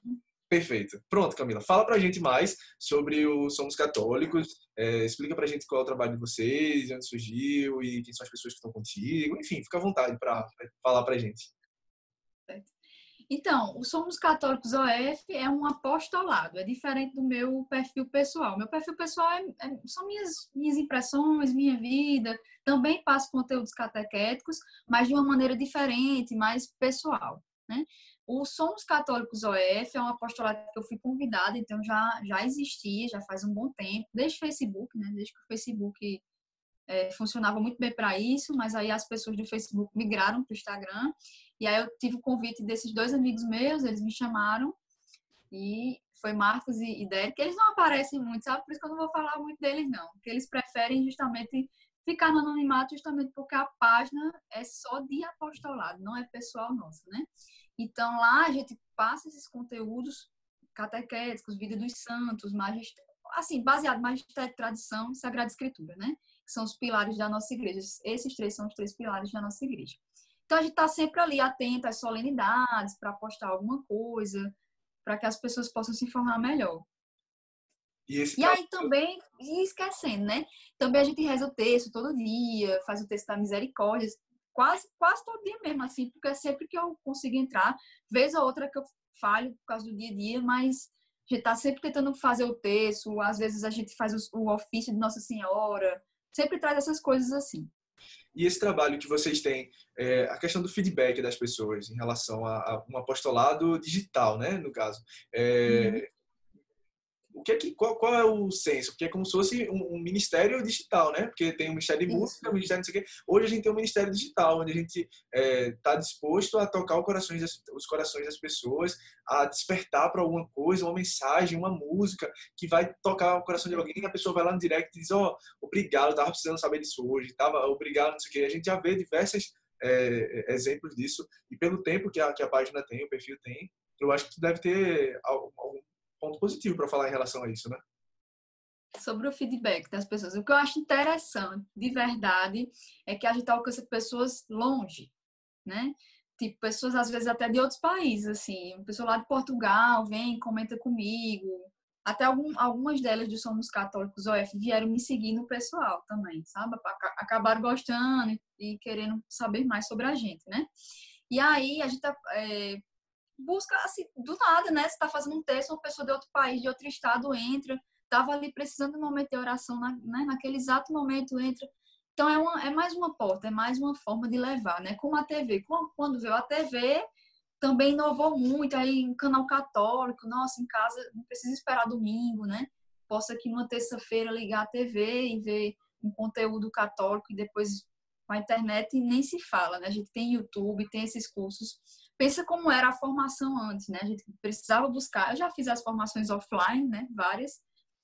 Perfeito. Pronto, Camila. Fala pra gente mais sobre o Somos Católicos. É, explica pra gente qual é o trabalho de vocês, onde surgiu e quem são as pessoas que estão contigo. Enfim, fica à vontade para falar pra gente.
Então, o Somos Católicos OF é um apostolado, é diferente do meu perfil pessoal. Meu perfil pessoal é, é, são minhas, minhas impressões, minha vida. Também passo conteúdos catequéticos, mas de uma maneira diferente, mais pessoal. Né? O Somos Católicos OF é um apostolado que eu fui convidada, então já, já existia, já faz um bom tempo, desde o Facebook, né? desde que o Facebook é, funcionava muito bem para isso, mas aí as pessoas do Facebook migraram para o Instagram, e aí eu tive o convite desses dois amigos meus, eles me chamaram, e foi Marcos e, Derek, eles não aparecem muito, sabe? Por isso que eu não vou falar muito deles, não, porque eles preferem justamente ficar no anonimato, justamente porque a página é só de apostolado, não é pessoal nosso, né? Então lá a gente passa esses conteúdos catequéticos, vida dos santos, magistério, assim, baseado em magistério, tradição e sagrada escritura, né? Que são os pilares da nossa igreja. Esses três são os três pilares da nossa igreja. Então a gente está sempre ali atento às solenidades para postar alguma coisa, para que as pessoas possam se informar melhor. E, e aí também, e esquecendo, né? Também a gente reza o texto todo dia, faz o texto da misericórdia, quase, quase todo dia mesmo, assim, porque é sempre que eu consigo entrar, vez ou outra que eu falho por causa do dia a dia, mas a gente tá sempre tentando fazer o texto, às vezes a gente faz o, o ofício de Nossa Senhora, sempre traz essas coisas assim.
E esse trabalho que vocês têm, é, a questão do feedback das pessoas em relação a, a um apostolado digital, né, no caso. É, uhum o que é que, qual, qual, é o senso? Porque é como se fosse um, um ministério digital, né? Porque tem o Ministério de Música, o Ministério não sei o quê. Hoje a gente tem um Ministério Digital, onde a gente está é, tá disposto a tocar corações das, os corações das pessoas, a despertar para alguma coisa, uma mensagem, uma música que vai tocar o coração de alguém e a pessoa vai lá no direct e diz, ó, oh, obrigado, estava precisando saber disso hoje, tava obrigado, não sei o quê. A gente já vê diversos é, exemplos disso e pelo tempo que a, que a página tem, o perfil tem, eu acho que deve ter algum ponto positivo para falar em relação a isso, né?
Sobre o feedback das pessoas. O que eu acho interessante, de verdade, é que a gente alcança pessoas longe, né? Tipo, pessoas às vezes até de outros países, assim. Uma pessoa lá de Portugal vem, comenta comigo. Até algum, algumas delas do Somos Católicos OF vieram me seguir no pessoal também, sabe? Acabaram gostando e querendo saber mais sobre a gente, né? E aí a gente tá, é, busca assim, do nada, né? Você está fazendo um texto, uma pessoa de outro país, de outro estado entra, estava ali precisando de um momento de oração, né? naquele exato momento entra. Então é, uma, é mais uma porta, é mais uma forma de levar, né? Como a TV. Quando veio a TV, também inovou muito, aí um canal católico, nossa, em casa não precisa esperar domingo, né? Posso aqui numa terça-feira ligar a TV e ver um conteúdo católico e depois com a internet nem se fala, né? A gente tem YouTube, tem esses cursos pensa como era a formação antes, né? A gente precisava buscar, eu já fiz as formações offline, né? Várias.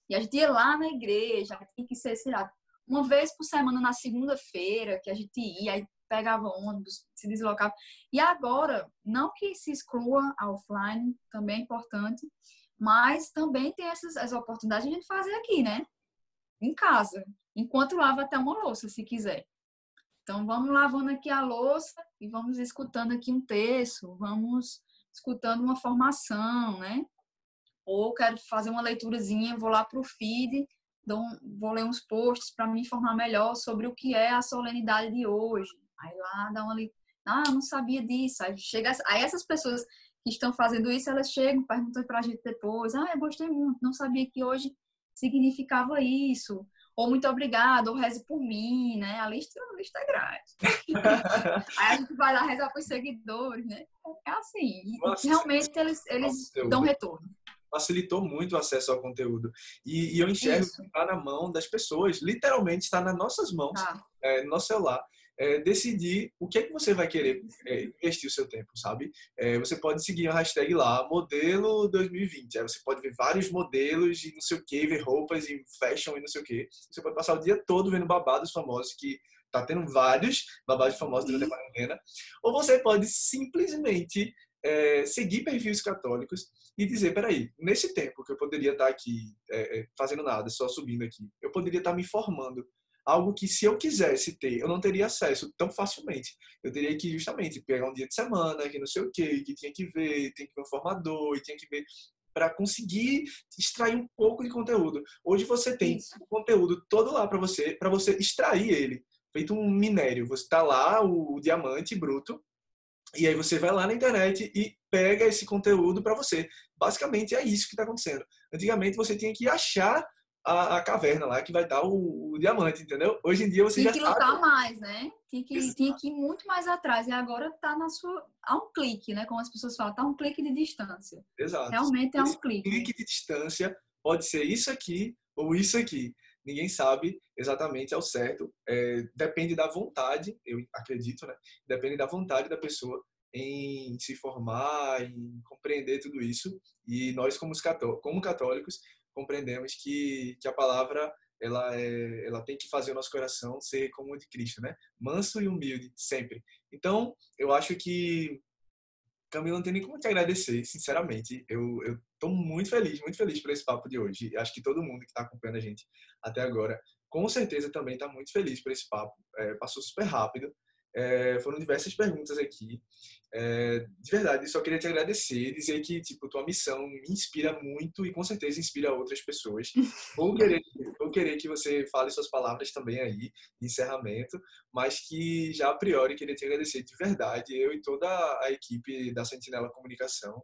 E a gente ia lá na igreja, tinha que ser, sei lá, uma vez por semana na segunda-feira, que a gente ia, aí pegava ônibus, se deslocava. E agora, não que se exclua a offline, também é importante, mas também tem essas as oportunidades de a gente fazer aqui, né? Em casa, enquanto lava até uma louça, se quiser. Então, vamos lavando aqui a louça e vamos escutando aqui um texto, vamos escutando uma formação, né? Ou quero fazer uma leiturazinha, vou lá para o feed, vou ler uns posts para me informar melhor sobre o que é a solenidade de hoje. Aí lá dá uma ah, não sabia disso. Aí chega, aí essas pessoas que estão fazendo isso, elas chegam, perguntam para a gente depois, ah, eu gostei muito, não sabia que hoje significava isso ou muito obrigado, ou reze por mim, né? A lista, a lista é grande. Aí a gente vai lá rezar para os seguidores, né? É assim. Nossa, realmente eles, eles dão retorno.
Facilitou muito o acesso ao conteúdo. E, e eu enxergo Isso. que está na mão das pessoas, literalmente está nas nossas mãos, tá. é, no nosso celular. É, decidir o que é que você vai querer é, investir o seu tempo, sabe? É, você pode seguir a hashtag lá, modelo 2020. Aí você pode ver vários modelos e não sei o que, ver roupas e fashion e não sei o que. Você pode passar o dia todo vendo babados famosos que tá tendo vários babados famosos durante a quarentena. Ou você pode simplesmente é, seguir perfis católicos e dizer, peraí, nesse tempo que eu poderia estar aqui é, é, fazendo nada, só subindo aqui, eu poderia estar me formando. Algo que se eu quisesse ter, eu não teria acesso tão facilmente. Eu teria que justamente pegar um dia de semana, que não sei o quê, que tinha que ver, tem que ver um formador, e tinha que ver para conseguir extrair um pouco de conteúdo. Hoje você tem o conteúdo todo lá para você, para você extrair ele, feito um minério. Você está lá o, o diamante bruto e aí você vai lá na internet e pega esse conteúdo para você. Basicamente é isso que está acontecendo. Antigamente você tinha que achar a, a, caverna lá que vai dar o, o, diamante, entendeu? Hoje em dia você
tinha
já
que lutar mais, né? Tinha que, tinha que ir muito mais atrás e agora está na sua a um clique, né? Como as pessoas falam, tá um clique de distância.
Exato.
Realmente é um clique.
Clique de distância pode ser isso aqui ou isso aqui. Ninguém sabe exatamente ao certo. É, depende da vontade, eu acredito, né? Depende da vontade da pessoa em se formar, em compreender tudo isso. E nós, como, como católicos, compreendemos que, que a palavra ela, é, ela tem que fazer o nosso coração ser como o de Cristo, né? Manso e humilde, sempre. Então, eu acho que Camila não tem nem como te agradecer, sinceramente. Eu estou muito feliz, muito feliz por esse papo de hoje. Acho que todo mundo que está acompanhando a gente até agora, com certeza também está muito feliz por esse papo. É, passou super rápido. É, foram diversas perguntas aqui. É, de verdade, só queria te agradecer, dizer que tipo tua missão me inspira muito e com certeza inspira outras pessoas. Vou querer, vou querer que você fale suas palavras também aí, de encerramento, mas que já a priori queria te agradecer de verdade, eu e toda a equipe da Sentinela Comunicação.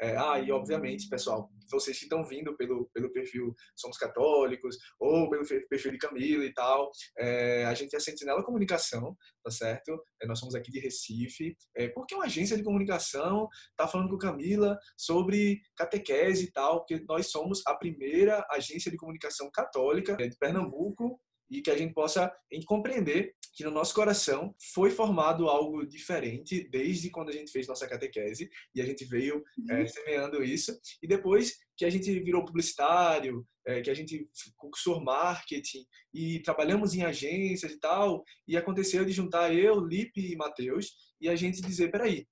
É, ah, e obviamente, pessoal, vocês que estão vindo pelo, pelo perfil Somos Católicos ou pelo perfil de Camila e tal, é, a gente é a Sentinela Comunicação, tá certo? É, nós somos aqui de Recife. É, porque uma agência de comunicação está falando com Camila sobre catequese e tal, porque nós somos a primeira agência de comunicação católica é, de Pernambuco e que a gente possa compreender que no nosso coração foi formado algo diferente desde quando a gente fez nossa catequese e a gente veio é, semeando isso. E depois que a gente virou publicitário, é, que a gente cursou marketing e trabalhamos em agências e tal e aconteceu de juntar eu, Lipe e Matheus e a gente dizer, peraí,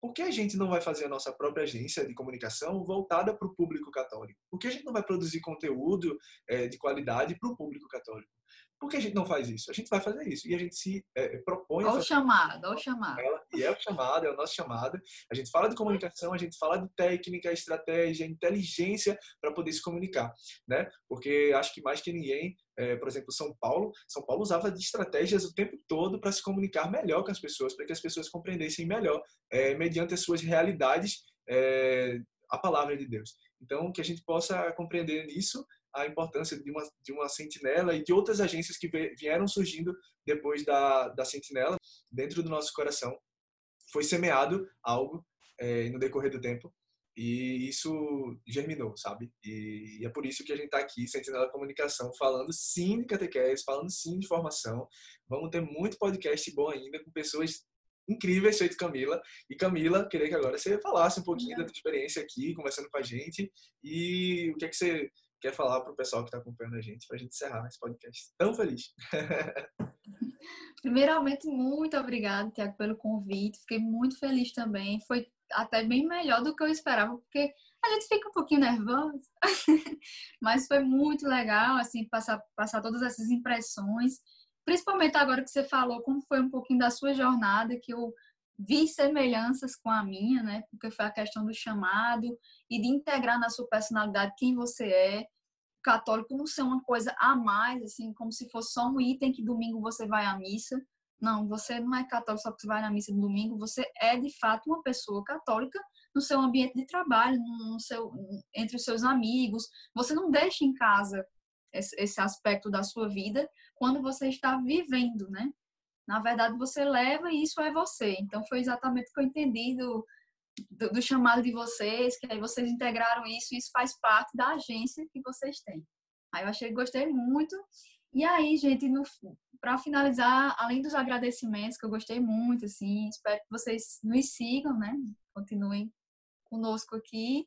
por que a gente não vai fazer a nossa própria agência de comunicação voltada para o público católico? Por que a gente não vai produzir conteúdo é, de qualidade para o público católico? Por que a gente não faz isso? A gente vai fazer isso. E a gente se é, propõe.
Olha o chamado, olha o chamado.
E é o chamado, é o nosso chamado. A gente fala de comunicação, a gente fala de técnica, estratégia, inteligência para poder se comunicar. Né? Porque acho que mais que ninguém, é, por exemplo, São Paulo, São Paulo usava de estratégias o tempo todo para se comunicar melhor com as pessoas, para que as pessoas compreendessem melhor, é, mediante as suas realidades, é, a palavra de Deus. Então, que a gente possa compreender nisso a importância de uma, de uma sentinela e de outras agências que vieram surgindo depois da, da sentinela dentro do nosso coração. Foi semeado algo é, no decorrer do tempo e isso germinou, sabe? E, e é por isso que a gente está aqui, Sentinela Comunicação, falando sim de catequese, falando sim de formação. Vamos ter muito podcast bom ainda com pessoas incríveis, feito Camila. E Camila, queria que agora você falasse um pouquinho da tua experiência aqui, conversando com a gente e o que é que você quer falar para o pessoal que está acompanhando a gente, para a gente encerrar esse podcast tão feliz.
Primeiramente, muito obrigada, Tiago, pelo convite. Fiquei muito feliz também. Foi até bem melhor do que eu esperava, porque a gente fica um pouquinho nervosa, mas foi muito legal, assim, passar, passar todas essas impressões. Principalmente agora que você falou como foi um pouquinho da sua jornada, que eu vi semelhanças com a minha, né? Porque foi a questão do chamado e de integrar na sua personalidade quem você é. Católico não ser uma coisa a mais, assim, como se fosse só um item que domingo você vai à missa. Não, você não é católico só porque você vai na missa no domingo, você é de fato uma pessoa católica no seu ambiente de trabalho, no seu, entre os seus amigos. Você não deixa em casa esse aspecto da sua vida quando você está vivendo, né? Na verdade você leva e isso é você. Então foi exatamente o que eu entendi do, do, do, chamado de vocês, que aí vocês integraram isso e isso faz parte da agência que vocês têm. Aí eu achei, gostei muito E aí, gente, para finalizar, além dos agradecimentos, que eu gostei muito, assim, espero que vocês nos sigam, né? Continuem conosco aqui.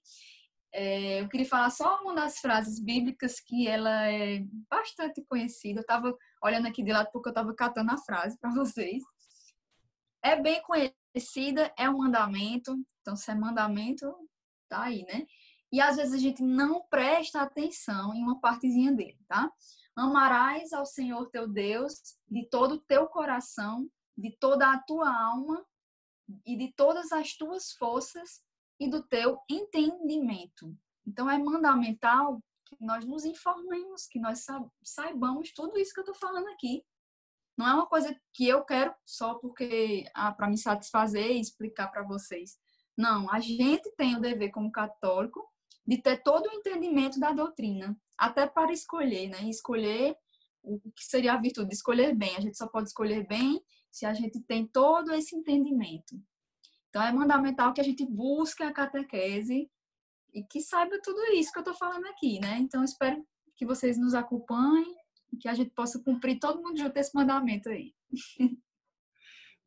É, eu queria falar só uma das frases bíblicas que ela é bastante conhecida. Eu estava olhando aqui de lado porque eu estava catando a frase para vocês. É bem conhecida, é um mandamento. Então, se é mandamento, tá aí, né? E às vezes a gente não presta atenção em uma partezinha dele, tá? Amarás ao Senhor teu Deus de todo o teu coração, de toda a tua alma e de todas as tuas forças e do teu entendimento. Então é mandamental que nós nos informemos, que nós saibamos tudo isso que eu estou falando aqui. Não é uma coisa que eu quero só porque ah, para me satisfazer e explicar para vocês. Não, a gente tem o dever como católico de ter todo o entendimento da doutrina até para escolher, né? escolher o que seria a virtude de escolher bem. A gente só pode escolher bem se a gente tem todo esse entendimento. Então, é fundamental que a gente busque a catequese e que saiba tudo isso que eu estou falando aqui, né? Então, espero que vocês nos acompanhem que a gente possa cumprir todo mundo junto esse mandamento aí.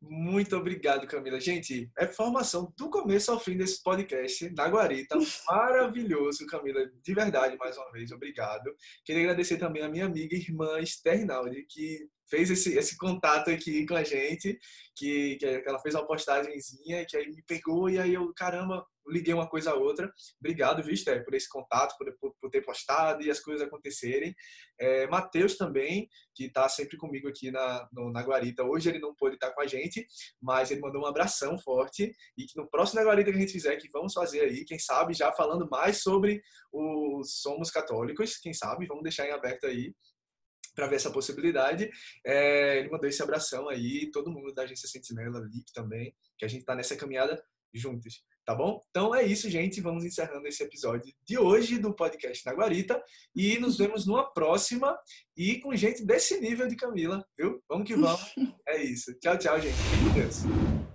Muito obrigado, Camila. Gente, é formação do começo ao fim desse podcast na Guarita. Maravilhoso, Camila. De verdade, mais uma vez, obrigado. Queria agradecer também a minha amiga e irmã Sternaldi, que fez esse, esse contato aqui com a gente, que, que ela fez uma postagemzinha, que aí me pegou e aí eu, caramba, liguei uma coisa a outra. Obrigado, Esther, por esse contato, por, por, por, ter postado e as coisas acontecerem. É, Matheus também, que está sempre comigo aqui na, no, na Guarita. Hoje ele não pôde estar com a gente, mas ele mandou um abração forte e que no próximo Guarita que a gente fizer, que vamos fazer aí, quem sabe, já falando mais sobre o Somos Católicos, quem sabe, vamos deixar em aberto aí para ver essa possibilidade. É, ele mandou esse abração aí, todo mundo da agência Sentinela, Lip também, que a gente está nessa caminhada juntos, tá bom? Então é isso, gente. Vamos encerrando esse episódio de hoje do podcast na Guarita e nos vemos numa próxima e com gente desse nível de Camila, viu? Vamos que vamos. É isso. Tchau, tchau, gente. Fique com Deus.